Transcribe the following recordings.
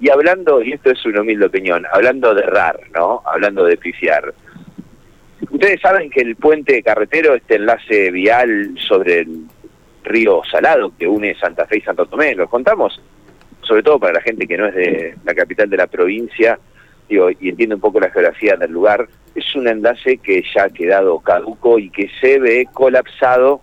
Y hablando, y esto es una humilde opinión, hablando de errar, ¿no? Hablando de pifiar. Ustedes saben que el puente carretero, este enlace vial sobre el río Salado que une Santa Fe y Santo Tomé, lo contamos, sobre todo para la gente que no es de la capital de la provincia, digo, y entiende un poco la geografía del lugar, es un enlace que ya ha quedado caduco y que se ve colapsado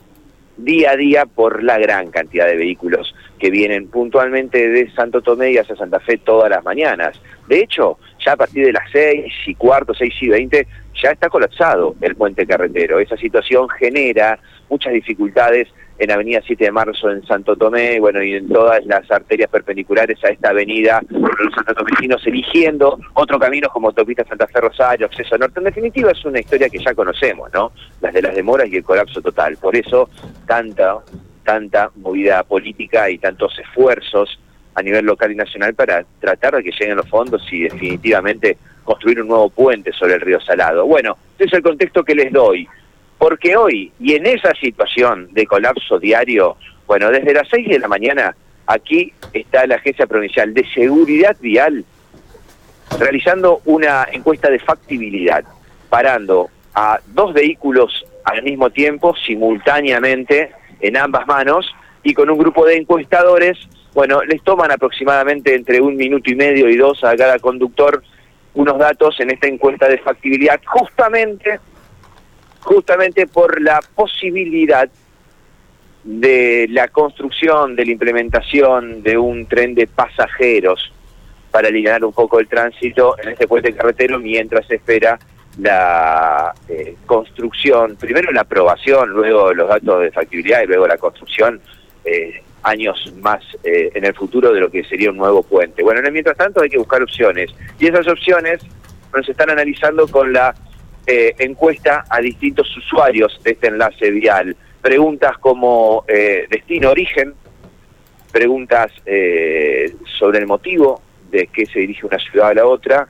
día a día por la gran cantidad de vehículos que vienen puntualmente de Santo Tomé y hacia Santa Fe todas las mañanas. De hecho, ya a partir de las seis y cuarto, seis y veinte, ya está colapsado el puente carretero. Esa situación genera muchas dificultades en Avenida 7 de Marzo en Santo Tomé, bueno, y en todas las arterias perpendiculares a esta avenida, los santotomecinos eligiendo otro camino como autopista Santa Fe Rosario, acceso norte. En definitiva es una historia que ya conocemos, ¿no? Las de las demoras y el colapso total. Por eso tanta, tanta movida política y tantos esfuerzos a nivel local y nacional para tratar de que lleguen los fondos y definitivamente construir un nuevo puente sobre el río Salado. Bueno, ese es el contexto que les doy. Porque hoy, y en esa situación de colapso diario, bueno, desde las 6 de la mañana, aquí está la Agencia Provincial de Seguridad Vial realizando una encuesta de factibilidad, parando a dos vehículos al mismo tiempo, simultáneamente, en ambas manos, y con un grupo de encuestadores, bueno, les toman aproximadamente entre un minuto y medio y dos a cada conductor unos datos en esta encuesta de factibilidad, justamente justamente por la posibilidad de la construcción, de la implementación de un tren de pasajeros para aliviar un poco el tránsito en este puente carretero mientras se espera la eh, construcción, primero la aprobación, luego los datos de factibilidad y luego la construcción eh, años más eh, en el futuro de lo que sería un nuevo puente. Bueno, mientras tanto hay que buscar opciones y esas opciones nos están analizando con la eh, encuesta a distintos usuarios de este enlace vial. Preguntas como eh, destino, origen, preguntas eh, sobre el motivo de qué se dirige una ciudad a la otra,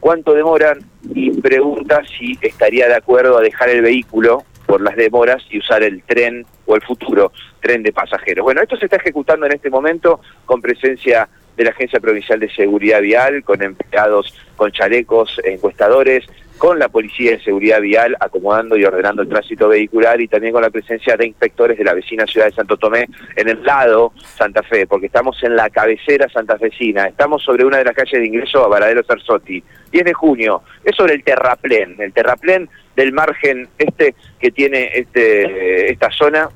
cuánto demoran y preguntas si estaría de acuerdo a dejar el vehículo por las demoras y usar el tren o el futuro tren de pasajeros. Bueno, esto se está ejecutando en este momento con presencia de la Agencia Provincial de Seguridad Vial, con empleados con chalecos, encuestadores, con la Policía de Seguridad Vial acomodando y ordenando el tránsito vehicular y también con la presencia de inspectores de la vecina ciudad de Santo Tomé en el lado Santa Fe, porque estamos en la cabecera santafesina, estamos sobre una de las calles de ingreso a Varadero Sarsotti, 10 de junio, es sobre el terraplén, el terraplén del margen este que tiene este, esta zona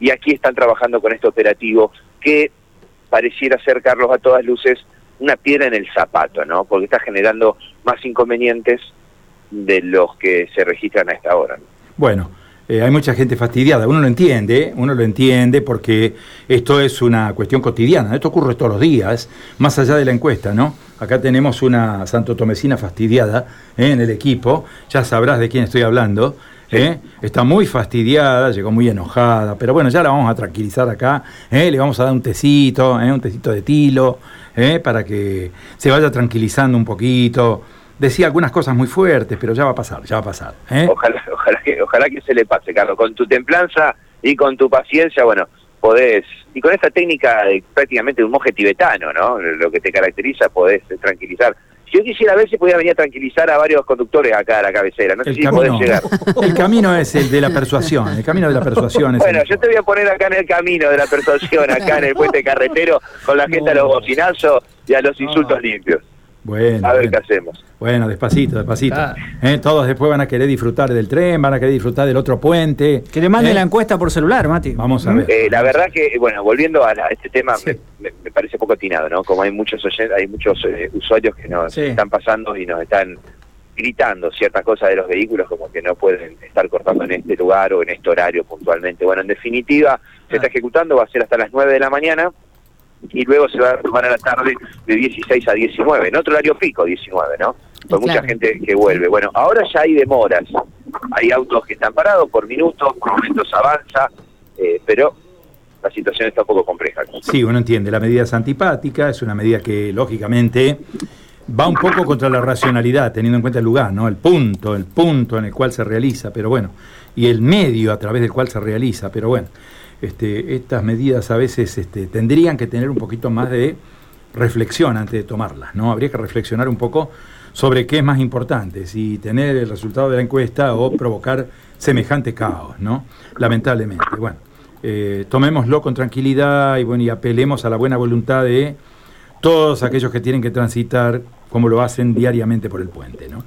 y aquí están trabajando con este operativo que pareciera ser, Carlos, a todas luces, una piedra en el zapato, ¿no? Porque está generando más inconvenientes de los que se registran a esta hora. Bueno, eh, hay mucha gente fastidiada, uno lo entiende, uno lo entiende porque esto es una cuestión cotidiana, esto ocurre todos los días, más allá de la encuesta, ¿no? Acá tenemos una santo tomesina fastidiada ¿eh? en el equipo, ya sabrás de quién estoy hablando, ¿eh? está muy fastidiada, llegó muy enojada, pero bueno, ya la vamos a tranquilizar acá, le vamos a dar un tecito, un tecito de tilo, para que se vaya tranquilizando un poquito decía algunas cosas muy fuertes, pero ya va a pasar, ya va a pasar. ¿eh? Ojalá, ojalá, que, ojalá que se le pase, Carlos. Con tu templanza y con tu paciencia, bueno, podés, y con esta técnica de, prácticamente de un monje tibetano, ¿no? Lo que te caracteriza, podés tranquilizar. Yo quisiera ver si podía venir a tranquilizar a varios conductores acá a la cabecera, no sé si podés llegar. El camino es el de la persuasión, el camino de la persuasión es Bueno, yo te voy a poner acá en el camino de la persuasión, acá en el puente carretero, con la gente a los bocinazos y a los insultos limpios. Bueno, a ver qué hacemos. Bueno, despacito, despacito. ¿Eh? Todos después van a querer disfrutar del tren, van a querer disfrutar del otro puente. Que le mande ¿Eh? la encuesta por celular, Mati. Vamos a ver. Eh, la verdad que, bueno, volviendo a, este tema, me, parece poco atinado, ¿no? Como hay muchos hay muchos usuarios que nos están pasando y nos están gritando ciertas cosas de los vehículos como que no pueden estar cortando en este lugar o en este horario puntualmente. Bueno, en definitiva, se está ejecutando, va a ser hasta las 9 de la mañana y luego se va a tomar a la tarde de 16 a 19, en otro horario pico 19, ¿no? Con mucha gente que vuelve. Bueno, ahora ya hay demoras, hay autos que están parados por minutos, por momentos avanza, eh, pero la situación está un poco compleja. Sí, uno entiende, la medida es antipática, es una medida que lógicamente va un poco contra la racionalidad, teniendo en cuenta el lugar, ¿no? El punto, el punto en el cual se realiza, pero bueno, y el medio a través del cual se realiza, pero bueno. Este, estas medidas a veces este, tendrían que tener un poquito más de reflexión antes de tomarlas, ¿no? Habría que reflexionar un poco sobre qué es más importante, si tener el resultado de la encuesta o provocar semejante caos, ¿no? Lamentablemente. Bueno, eh, tomémoslo con tranquilidad y, bueno, y apelemos a la buena voluntad de todos aquellos que tienen que transitar como lo hacen diariamente por el puente, ¿no?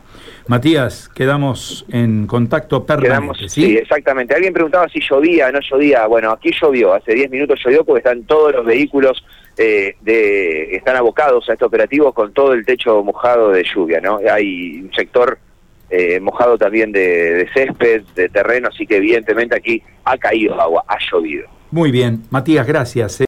Matías, quedamos en contacto permanente, ¿sí? exactamente. Alguien preguntaba si llovía, no llovía. Bueno, aquí llovió, hace 10 minutos llovió porque están todos los vehículos eh, de, están abocados a este operativo con todo el techo mojado de lluvia, ¿no? Hay un sector eh, mojado también de, césped, de terreno, así que evidentemente aquí ha caído agua, ha llovido. Muy bien, Matías, gracias. Eh.